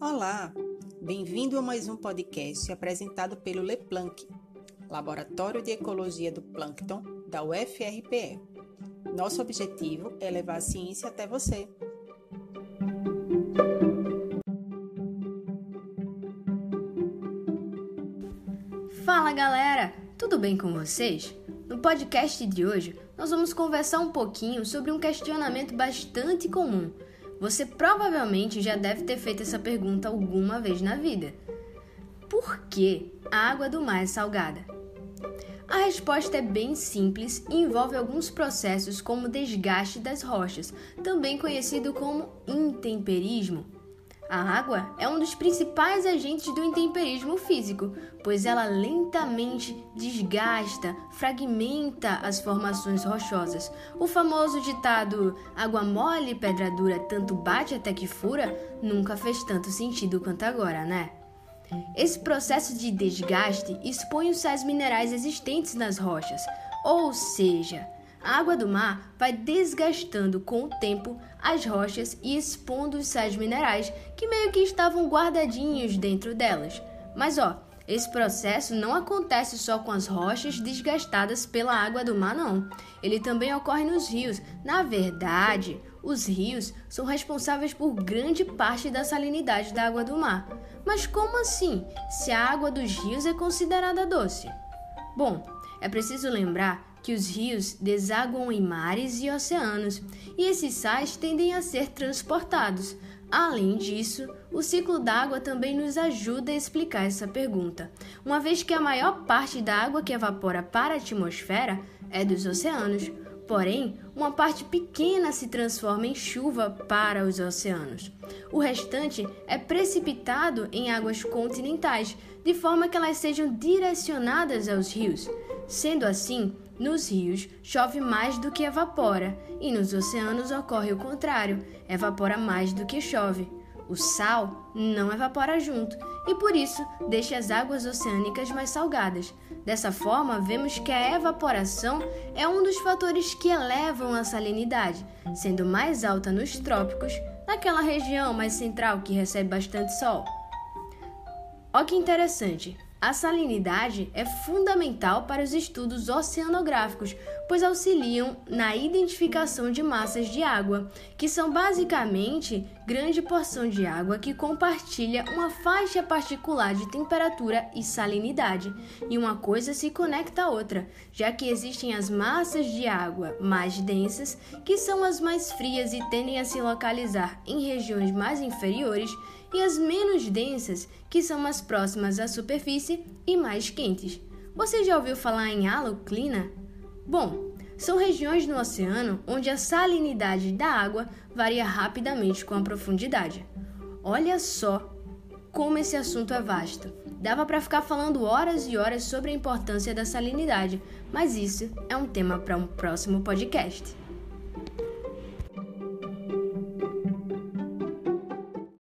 Olá, bem-vindo a mais um podcast apresentado pelo LePlanck, Laboratório de Ecologia do Plâncton da UFRPE. Nosso objetivo é levar a ciência até você. Fala galera, tudo bem com vocês? No podcast de hoje, nós vamos conversar um pouquinho sobre um questionamento bastante comum você provavelmente já deve ter feito essa pergunta alguma vez na vida. Por que a água do mar é salgada? A resposta é bem simples e envolve alguns processos como desgaste das rochas, também conhecido como intemperismo. A água é um dos principais agentes do intemperismo físico, pois ela lentamente desgasta, fragmenta as formações rochosas. O famoso ditado água mole, pedra dura, tanto bate até que fura, nunca fez tanto sentido quanto agora, né? Esse processo de desgaste expõe os sais minerais existentes nas rochas, ou seja, a água do mar vai desgastando com o tempo as rochas e expondo os sais minerais que meio que estavam guardadinhos dentro delas. Mas ó, esse processo não acontece só com as rochas desgastadas pela água do mar, não. Ele também ocorre nos rios. Na verdade, os rios são responsáveis por grande parte da salinidade da água do mar. Mas como assim, se a água dos rios é considerada doce? Bom, é preciso lembrar que os rios desaguam em mares e oceanos, e esses sais tendem a ser transportados. Além disso, o ciclo d'água também nos ajuda a explicar essa pergunta, uma vez que a maior parte da água que evapora para a atmosfera é dos oceanos. Porém, uma parte pequena se transforma em chuva para os oceanos. O restante é precipitado em águas continentais, de forma que elas sejam direcionadas aos rios. Sendo assim, nos rios chove mais do que evapora, e nos oceanos ocorre o contrário: evapora mais do que chove. O sal não evapora junto e por isso deixa as águas oceânicas mais salgadas. Dessa forma, vemos que a evaporação é um dos fatores que elevam a salinidade, sendo mais alta nos trópicos, naquela região mais central que recebe bastante sol. Olha que interessante! A salinidade é fundamental para os estudos oceanográficos, pois auxiliam na identificação de massas de água, que são basicamente grande porção de água que compartilha uma faixa particular de temperatura e salinidade. E uma coisa se conecta à outra, já que existem as massas de água mais densas, que são as mais frias e tendem a se localizar em regiões mais inferiores e as menos densas, que são mais próximas à superfície e mais quentes. Você já ouviu falar em haloclina? Bom, são regiões no oceano onde a salinidade da água varia rapidamente com a profundidade. Olha só como esse assunto é vasto. Dava para ficar falando horas e horas sobre a importância da salinidade, mas isso é um tema para um próximo podcast.